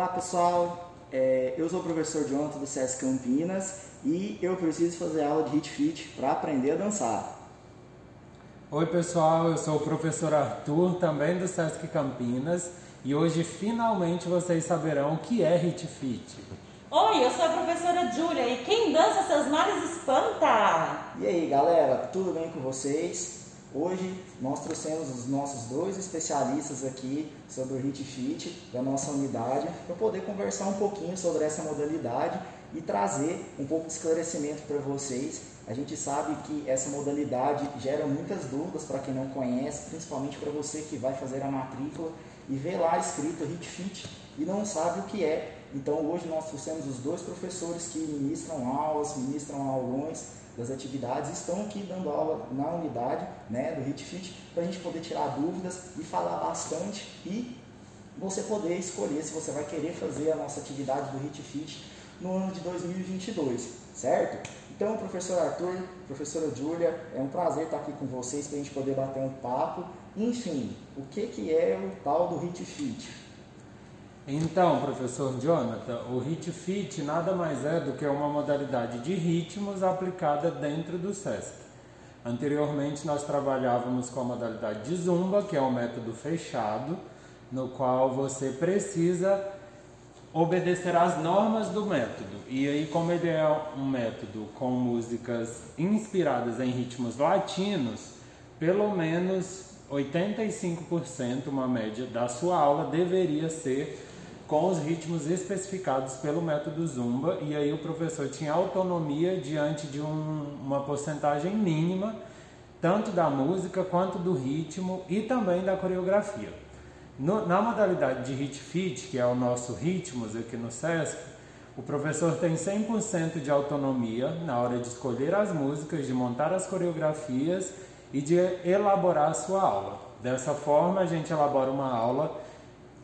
Olá pessoal, é, eu sou o professor Jonathan do SESC Campinas e eu preciso fazer aula de Hit Fit para aprender a dançar. Oi pessoal, eu sou o professor Arthur, também do SESC Campinas e hoje finalmente vocês saberão o que é Hit Fit. Oi, eu sou a professora Júlia e quem dança seus males espanta! E aí galera, tudo bem com vocês? Hoje nós trouxemos os nossos dois especialistas aqui sobre o Hit Fit da nossa unidade para poder conversar um pouquinho sobre essa modalidade e trazer um pouco de esclarecimento para vocês. A gente sabe que essa modalidade gera muitas dúvidas para quem não conhece, principalmente para você que vai fazer a matrícula e vê lá escrito Hit Fit e não sabe o que é. Então hoje nós trouxemos os dois professores que ministram aulas, ministram aulões das atividades estão aqui dando aula na unidade né, do HitFit para a gente poder tirar dúvidas e falar bastante e você poder escolher se você vai querer fazer a nossa atividade do HitFit no ano de 2022, certo? Então, professor Arthur, professora Júlia, é um prazer estar aqui com vocês para a gente poder bater um papo. Enfim, o que, que é o tal do HitFit? Então, professor Jonathan, o Hit Fit nada mais é do que uma modalidade de ritmos aplicada dentro do SESC. Anteriormente nós trabalhávamos com a modalidade de Zumba, que é um método fechado, no qual você precisa obedecer às normas do método. E aí, como ele é um método com músicas inspiradas em ritmos latinos, pelo menos 85%, uma média da sua aula deveria ser com os ritmos especificados pelo método Zumba, e aí o professor tinha autonomia diante de um, uma porcentagem mínima, tanto da música quanto do ritmo e também da coreografia. No, na modalidade de Hit Fit, que é o nosso ritmos aqui no SESC, o professor tem 100% de autonomia na hora de escolher as músicas, de montar as coreografias e de elaborar a sua aula. Dessa forma, a gente elabora uma aula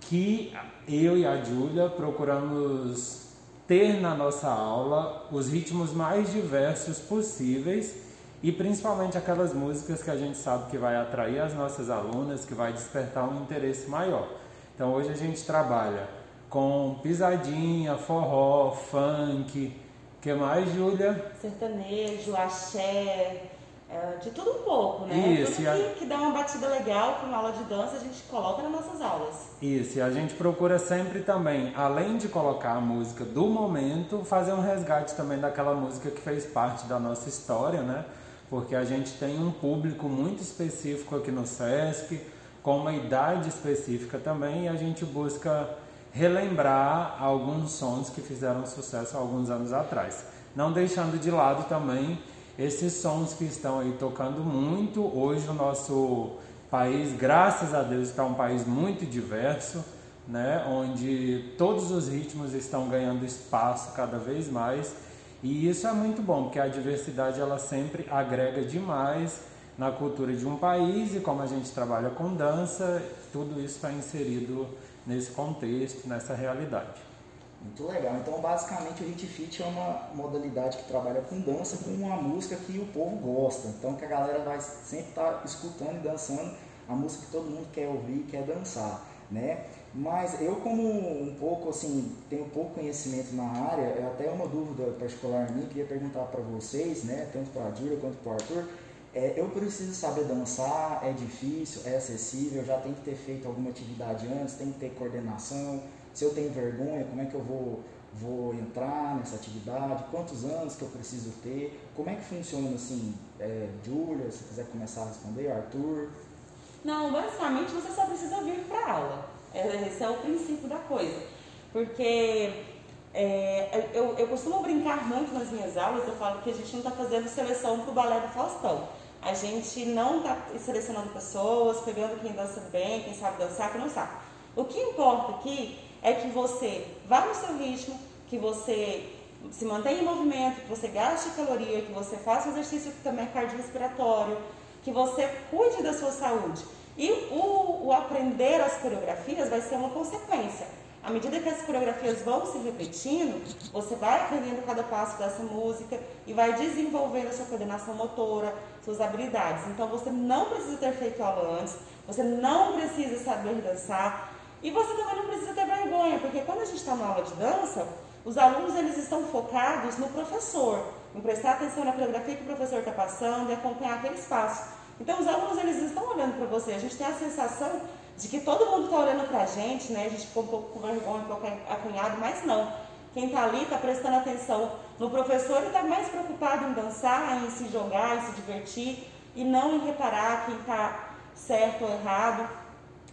que eu e a Júlia procuramos ter na nossa aula os ritmos mais diversos possíveis e principalmente aquelas músicas que a gente sabe que vai atrair as nossas alunas, que vai despertar um interesse maior. Então hoje a gente trabalha com pisadinha, forró, funk, que mais, Júlia? Sertanejo, axé, é, de tudo um pouco, né? Isso, tudo que, que dá uma batida legal para uma aula de dança, a gente coloca nas nossas aulas. Isso, e a gente procura sempre também, além de colocar a música do momento, fazer um resgate também daquela música que fez parte da nossa história, né? Porque a gente tem um público muito específico aqui no SESC, com uma idade específica também, e a gente busca relembrar alguns sons que fizeram sucesso alguns anos atrás. Não deixando de lado também esses sons que estão aí tocando muito. Hoje o nosso país, graças a Deus, está um país muito diverso, né? onde todos os ritmos estão ganhando espaço cada vez mais. E isso é muito bom, porque a diversidade ela sempre agrega demais na cultura de um país e como a gente trabalha com dança, tudo isso está inserido nesse contexto, nessa realidade. Muito legal. Então, basicamente, o Hit Fit é uma modalidade que trabalha com dança, com uma música que o povo gosta. Então, que a galera vai sempre estar tá escutando e dançando a música que todo mundo quer ouvir, quer dançar, né? Mas eu, como um pouco, assim, tenho pouco conhecimento na área, é até uma dúvida particular minha, queria perguntar para vocês, né? Tanto para a Júlia quanto para o Arthur. É, eu preciso saber dançar, é difícil, é acessível, já tem que ter feito alguma atividade antes, tem que ter coordenação, se eu tenho vergonha, como é que eu vou, vou entrar nessa atividade, quantos anos que eu preciso ter, como é que funciona assim, é, Júlia, se quiser começar a responder, Arthur. Não, basicamente você só precisa vir para aula. É, esse é o princípio da coisa. Porque é, eu, eu costumo brincar muito nas minhas aulas, eu falo que a gente não está fazendo seleção para o balé do Faustão. A gente não está selecionando pessoas, pegando quem dança bem, quem sabe dançar, quem não sabe. O que importa aqui é que você vá no seu ritmo, que você se mantenha em movimento, que você gaste caloria, que você faça um exercício que também é cardiorrespiratório, que você cuide da sua saúde. E o, o aprender as coreografias vai ser uma consequência. À medida que as coreografias vão se repetindo, você vai aprendendo cada passo dessa música e vai desenvolvendo a sua coordenação motora, suas habilidades. Então você não precisa ter feito aula antes, você não precisa saber dançar, E você também não precisa vergonha, porque quando a gente está na aula de dança, os alunos eles estão focados no professor, em prestar atenção na coreografia que o professor está passando e acompanhar aquele espaço. Então os alunos eles estão olhando para você, a gente tem a sensação de que todo mundo está olhando para a gente, né? A gente ficou um pouco com vergonha, um pouco acanhado, mas não. Quem está ali está prestando atenção no professor e está mais preocupado em dançar, em se jogar, em se divertir e não em reparar quem está certo ou errado.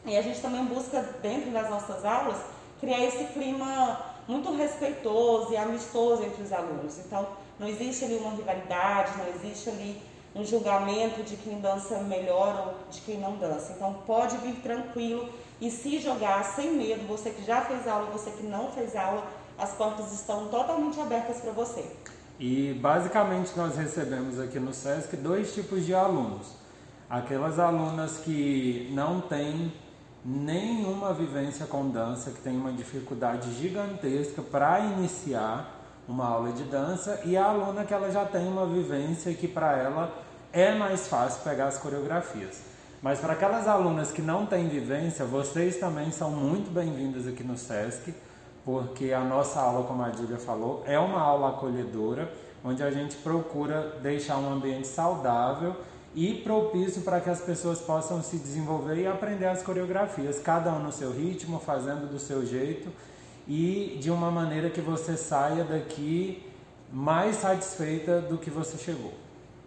E a gente também busca, dentro das nossas aulas, criar esse clima muito respeitoso e amistoso entre os alunos. Então, não existe ali uma rivalidade, não existe ali um julgamento de quem dança melhor ou de quem não dança. Então, pode vir tranquilo e se jogar sem medo. Você que já fez aula, você que não fez aula, as portas estão totalmente abertas para você. E basicamente nós recebemos aqui no SESC dois tipos de alunos. Aquelas alunas que não têm nenhuma vivência com dança, que tem uma dificuldade gigantesca para iniciar uma aula de dança, e a aluna que ela já tem uma vivência que para ela é mais fácil pegar as coreografias. Mas para aquelas alunas que não têm vivência, vocês também são muito bem-vindas aqui no SESC porque a nossa aula, como a Dília falou, é uma aula acolhedora, onde a gente procura deixar um ambiente saudável e propício para que as pessoas possam se desenvolver e aprender as coreografias, cada um no seu ritmo, fazendo do seu jeito e de uma maneira que você saia daqui mais satisfeita do que você chegou.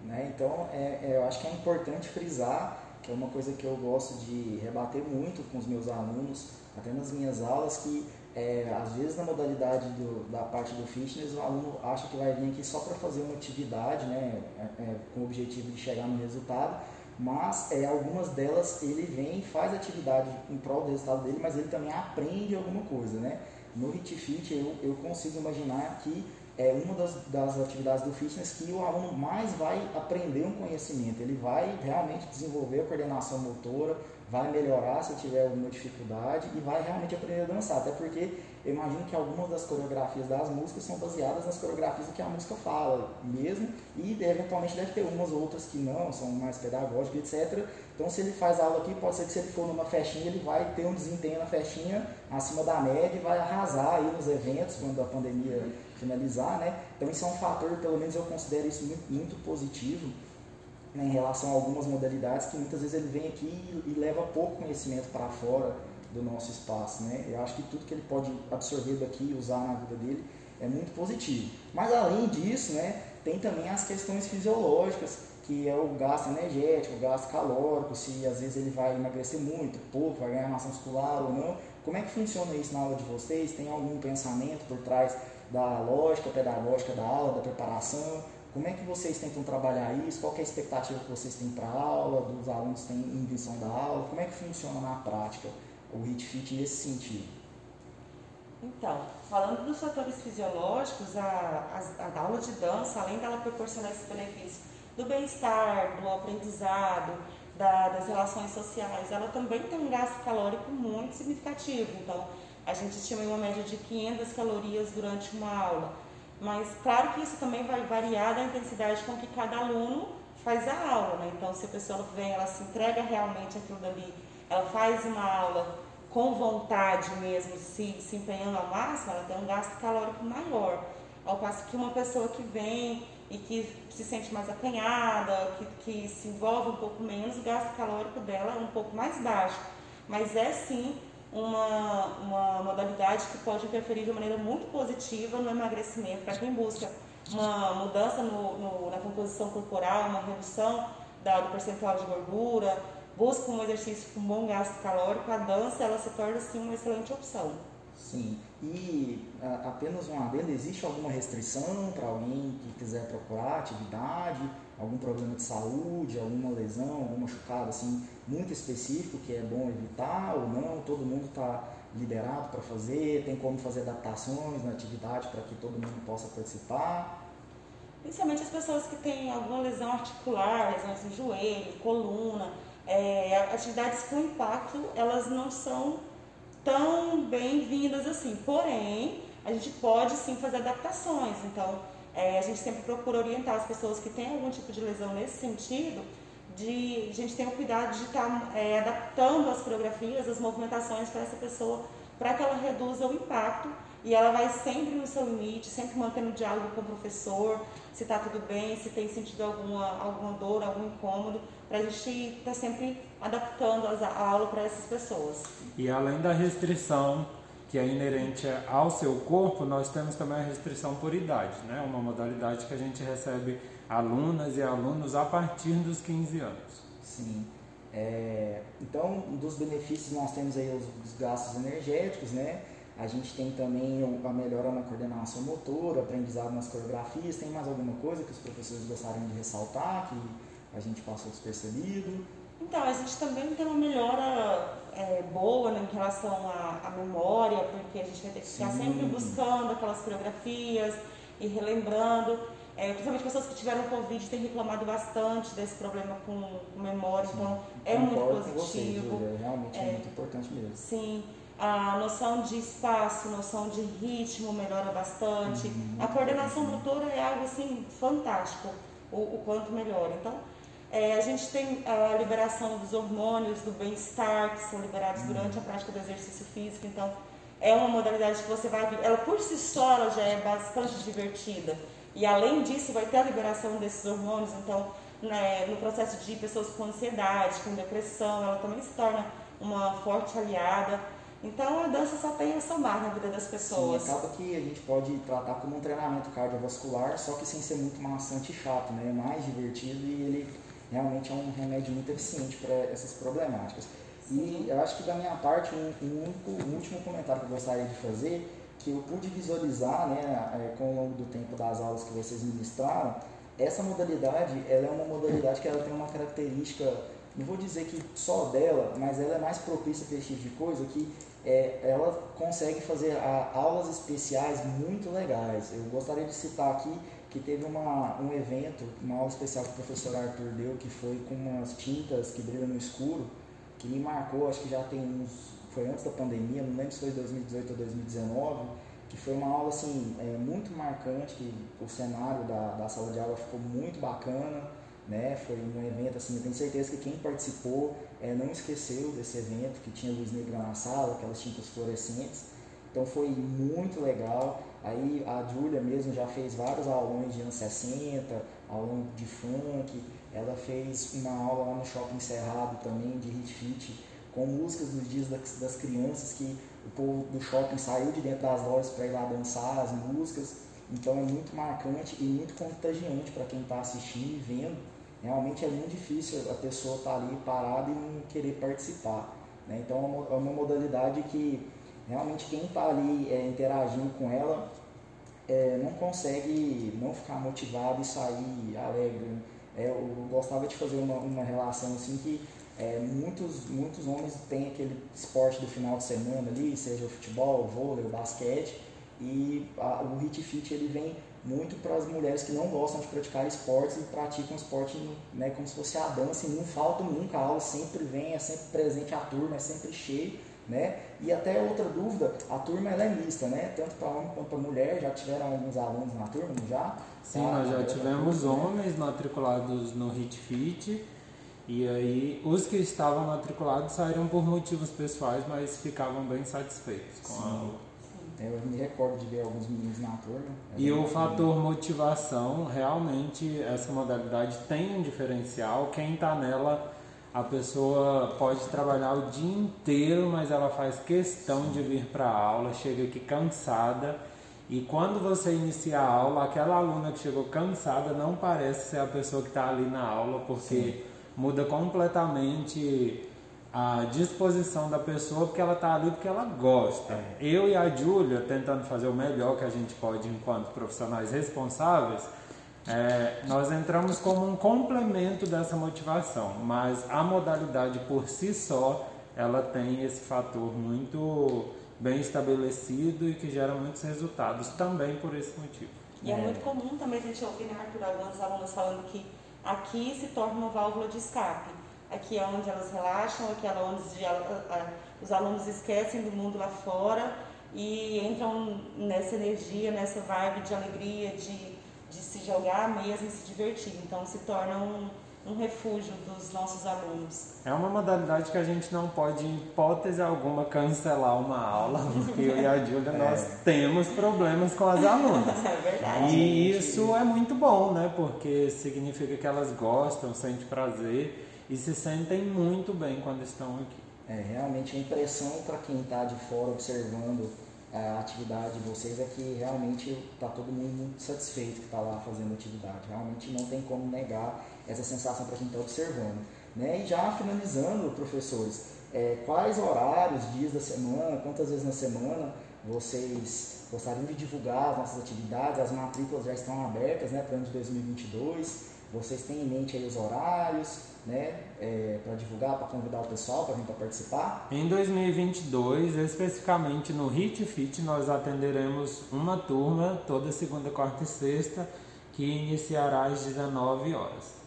Né? Então, é, é, eu acho que é importante frisar, que é uma coisa que eu gosto de rebater muito com os meus alunos, até nas minhas aulas, que é, às vezes na modalidade do, da parte do fitness o aluno acha que vai vir aqui só para fazer uma atividade, né, é, é, com o objetivo de chegar no resultado, mas é, algumas delas ele vem e faz atividade em prol do resultado dele, mas ele também aprende alguma coisa, né? No Hit Fit eu, eu consigo imaginar que é uma das, das atividades do fitness que o aluno mais vai aprender um conhecimento, ele vai realmente desenvolver a coordenação motora, vai melhorar se tiver alguma dificuldade e vai realmente aprender a dançar. Até porque eu imagino que algumas das coreografias das músicas são baseadas nas coreografias que a música fala mesmo, e eventualmente deve ter umas outras que não, são mais pedagógicas, etc. Então, se ele faz aula aqui, pode ser que se ele for numa festinha, ele vai ter um desempenho na festinha acima da média e vai arrasar aí nos eventos quando a pandemia finalizar, né? Então, isso é um fator, pelo menos eu considero isso muito, muito positivo né, em relação a algumas modalidades que muitas vezes ele vem aqui e, e leva pouco conhecimento para fora do nosso espaço. Né? Eu acho que tudo que ele pode absorver daqui e usar na vida dele é muito positivo. Mas além disso, né, tem também as questões fisiológicas, que é o gasto energético, o gasto calórico, se às vezes ele vai emagrecer muito, pouco, vai ganhar massa muscular ou não. Como é que funciona isso na aula de vocês? Tem algum pensamento por trás da lógica pedagógica da aula, da preparação? Como é que vocês tentam trabalhar isso? Qual é a expectativa que vocês têm para a aula, dos alunos têm em visão da aula? Como é que funciona na prática o HIT Fit nesse sentido? Então, falando dos fatores fisiológicos, a, a, a aula de dança, além dela proporcionar esse benefício do bem-estar, do aprendizado, da, das relações sociais, ela também tem um gasto calórico muito significativo. Então, a gente estima uma média de 500 calorias durante uma aula mas claro que isso também vai variar da intensidade com que cada aluno faz a aula, né? Então, se a pessoa vem, ela se entrega realmente aquilo dali, ela faz uma aula com vontade mesmo, se, se empenhando ao máximo, ela tem um gasto calórico maior. Ao passo que uma pessoa que vem e que se sente mais acanhada, que, que se envolve um pouco menos, o gasto calórico dela é um pouco mais baixo. Mas é sim uma, uma modalidade que pode interferir de maneira muito positiva no emagrecimento. Para quem busca uma mudança no, no, na composição corporal, uma redução da, do percentual de gordura, busca um exercício com bom gasto calórico, a dança ela se torna sim uma excelente opção. Sim, e a, apenas um adendo, existe alguma restrição para alguém que quiser procurar atividade, algum problema de saúde, alguma lesão, algum machucado assim muito específico que é bom evitar ou não? Todo mundo está liberado para fazer? Tem como fazer adaptações na atividade para que todo mundo possa participar? Principalmente as pessoas que têm alguma lesão articular, lesões no joelho, coluna, é, atividades com impacto, elas não são tão bem-vindas assim. Porém, a gente pode sim fazer adaptações. Então, é, a gente sempre procura orientar as pessoas que têm algum tipo de lesão nesse sentido de a gente ter o cuidado de estar tá, é, adaptando as coreografias, as movimentações para essa pessoa, para que ela reduza o impacto e ela vai sempre no seu limite, sempre mantendo diálogo com o professor, se está tudo bem, se tem sentido alguma, alguma dor, algum incômodo, para a gente estar tá sempre adaptando a aula para essas pessoas. E além da restrição que é inerente ao seu corpo, nós temos também a restrição por idade, né? uma modalidade que a gente recebe alunas e alunos a partir dos 15 anos. Sim. É, então, dos benefícios nós temos aí os, os, gastos energéticos, né? A gente tem também a melhora na coordenação motora, aprendizado nas coreografias. Tem mais alguma coisa que os professores gostariam de ressaltar, que a gente passou despercebido? Então, a gente também tem uma melhora é, boa né, em relação à, à, memória, porque a gente vai ter que ficar Sim. sempre buscando aquelas coreografias e relembrando. É, principalmente pessoas que tiveram Covid têm reclamado bastante desse problema com, com memória, sim. então é muito positivo. Com vocês, realmente é, é, muito importante mesmo. Sim. A noção de espaço, noção de ritmo melhora bastante. Uhum. A coordenação motora é algo assim fantástico, o, o quanto melhora. Então, é, a gente tem a liberação dos hormônios do bem-estar, que são liberados uhum. durante a prática do exercício físico. Então, é uma modalidade que você vai. Ela por si só ela já é bastante divertida. E além disso, vai ter a liberação desses hormônios, então, né, no processo de pessoas com ansiedade, com depressão, ela também se torna uma forte aliada. Então a dança só tem a somar na vida das pessoas. Sim, acaba que a gente pode tratar como um treinamento cardiovascular, só que sem ser muito maçante e chato, né? É mais divertido e ele realmente é um remédio muito eficiente para essas problemáticas. E eu acho que da minha parte, um, único, um último comentário que eu gostaria de fazer que eu pude visualizar né, é, com o longo do tempo das aulas que vocês ministraram, essa modalidade ela é uma modalidade que ela tem uma característica, não vou dizer que só dela, mas ela é mais propícia para esse tipo de coisa, que é, ela consegue fazer a, aulas especiais muito legais. Eu gostaria de citar aqui que teve uma, um evento, uma aula especial que o professor Arthur deu, que foi com umas tintas que brilham no escuro, que me marcou, acho que já tem uns foi antes da pandemia, não lembro se foi 2018 ou 2019, que foi uma aula assim, é, muito marcante, que o cenário da, da sala de aula ficou muito bacana, né? Foi um evento assim, eu tenho certeza que quem participou é, não esqueceu desse evento, que tinha luz negra na sala, aquelas tintas fluorescentes. Então foi muito legal. Aí a Júlia mesmo já fez vários aulões de anos 60, aulão de funk. Ela fez uma aula lá no Shopping Cerrado também de hit fit com músicas dos dias das, das crianças que o povo do shopping saiu de dentro das lojas para ir lá dançar as músicas. Então é muito marcante e muito contagiante para quem está assistindo e vendo. Realmente é muito difícil a pessoa estar tá ali parada e não querer participar. Né? Então é uma é modalidade que realmente quem está ali é, interagindo com ela é, não consegue não ficar motivado e sair alegre. É, eu gostava de fazer uma, uma relação assim que é, muitos, muitos homens têm aquele esporte do final de semana ali, seja o futebol, o vôlei, o basquete, e a, o hit fit ele vem muito para as mulheres que não gostam de praticar esportes e praticam esporte né, como se fosse a dança e não falta nunca, a aula sempre vem, é sempre presente a turma, é sempre cheio, né? E até outra dúvida, a turma ela é mista, né? Tanto para homem quanto para mulher, já tiveram alguns alunos na turma, já? Sim, nós já tivemos homens matriculados no HIT Fit, e aí, os que estavam matriculados saíram por motivos pessoais, mas ficavam bem satisfeitos com Sim. a aula. Eu me recordo de ver alguns meninos na turma. E o fator motivação, realmente, essa modalidade tem um diferencial. Quem está nela, a pessoa pode trabalhar o dia inteiro, mas ela faz questão de vir para a aula, chega aqui cansada. E quando você inicia a aula, aquela aluna que chegou cansada não parece ser a pessoa que está ali na aula, porque. Sim muda completamente a disposição da pessoa porque ela está ali porque ela gosta. É. Eu e a Júlia, tentando fazer o melhor que a gente pode enquanto profissionais responsáveis, é, nós entramos como um complemento dessa motivação, mas a modalidade por si só, ela tem esse fator muito bem estabelecido e que gera muitos resultados também por esse motivo. E é, é muito comum também a gente ouvir, né, Arthur, alguns alunos falando que aqui se torna uma válvula de escape. Aqui é onde elas relaxam, aqui é onde os alunos esquecem do mundo lá fora e entram nessa energia, nessa vibe de alegria, de, de se jogar mesmo e se divertir. Então se torna um, um refúgio dos nossos alunos. É uma modalidade que a gente não pode, em hipótese alguma, cancelar uma aula, porque eu e a Júlia, é. nós temos problemas com as alunas. É verdade. E isso é muito bom, né? Porque significa que elas gostam, sentem prazer e se sentem muito bem quando estão aqui. É, realmente a impressão para quem está de fora observando a atividade de vocês é que realmente está todo mundo muito satisfeito que está lá fazendo atividade. Realmente não tem como negar essa sensação para quem está observando. Né? E já finalizando, professores, é, quais horários, dias da semana, quantas vezes na semana vocês gostariam de divulgar as nossas atividades? As matrículas já estão abertas né, para o ano de 2022. Vocês têm em mente aí os horários, né, é, para divulgar, para convidar o pessoal para vir para participar? Em 2022, especificamente no Hit Fit, nós atenderemos uma turma toda segunda, quarta e sexta, que iniciará às 19 horas.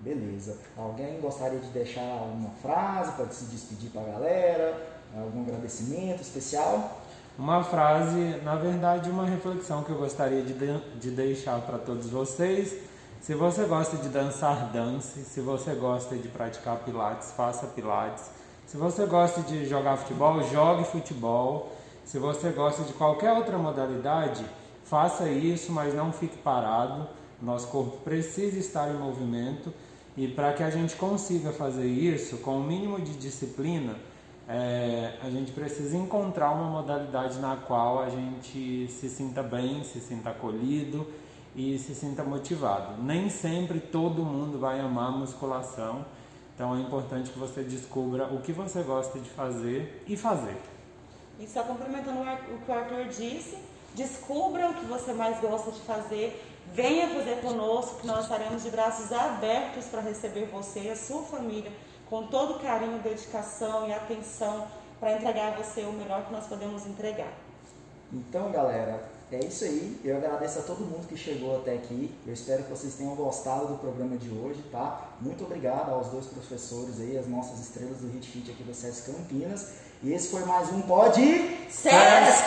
Beleza. Alguém gostaria de deixar alguma frase para se despedir para a galera? Algum agradecimento especial? Uma frase, na verdade, uma reflexão que eu gostaria de, de deixar para todos vocês se você gosta de dançar, dance. Se você gosta de praticar pilates, faça pilates. Se você gosta de jogar futebol, jogue futebol. Se você gosta de qualquer outra modalidade, faça isso, mas não fique parado. Nosso corpo precisa estar em movimento e para que a gente consiga fazer isso com o mínimo de disciplina, é, a gente precisa encontrar uma modalidade na qual a gente se sinta bem, se sinta acolhido e se sinta motivado. Nem sempre todo mundo vai amar musculação, então é importante que você descubra o que você gosta de fazer e fazer. E só complementando o que o Arthur disse, descubra o que você mais gosta de fazer, venha fazer conosco, que nós estaremos de braços abertos para receber você e a sua família com todo carinho, dedicação e atenção para entregar a você o melhor que nós podemos entregar. Então, galera, é isso aí. Eu agradeço a todo mundo que chegou até aqui. Eu espero que vocês tenham gostado do programa de hoje, tá? Muito obrigado aos dois professores aí, as nossas estrelas do Hit Fit aqui do SESC Campinas. E esse foi mais um Pod Sesc!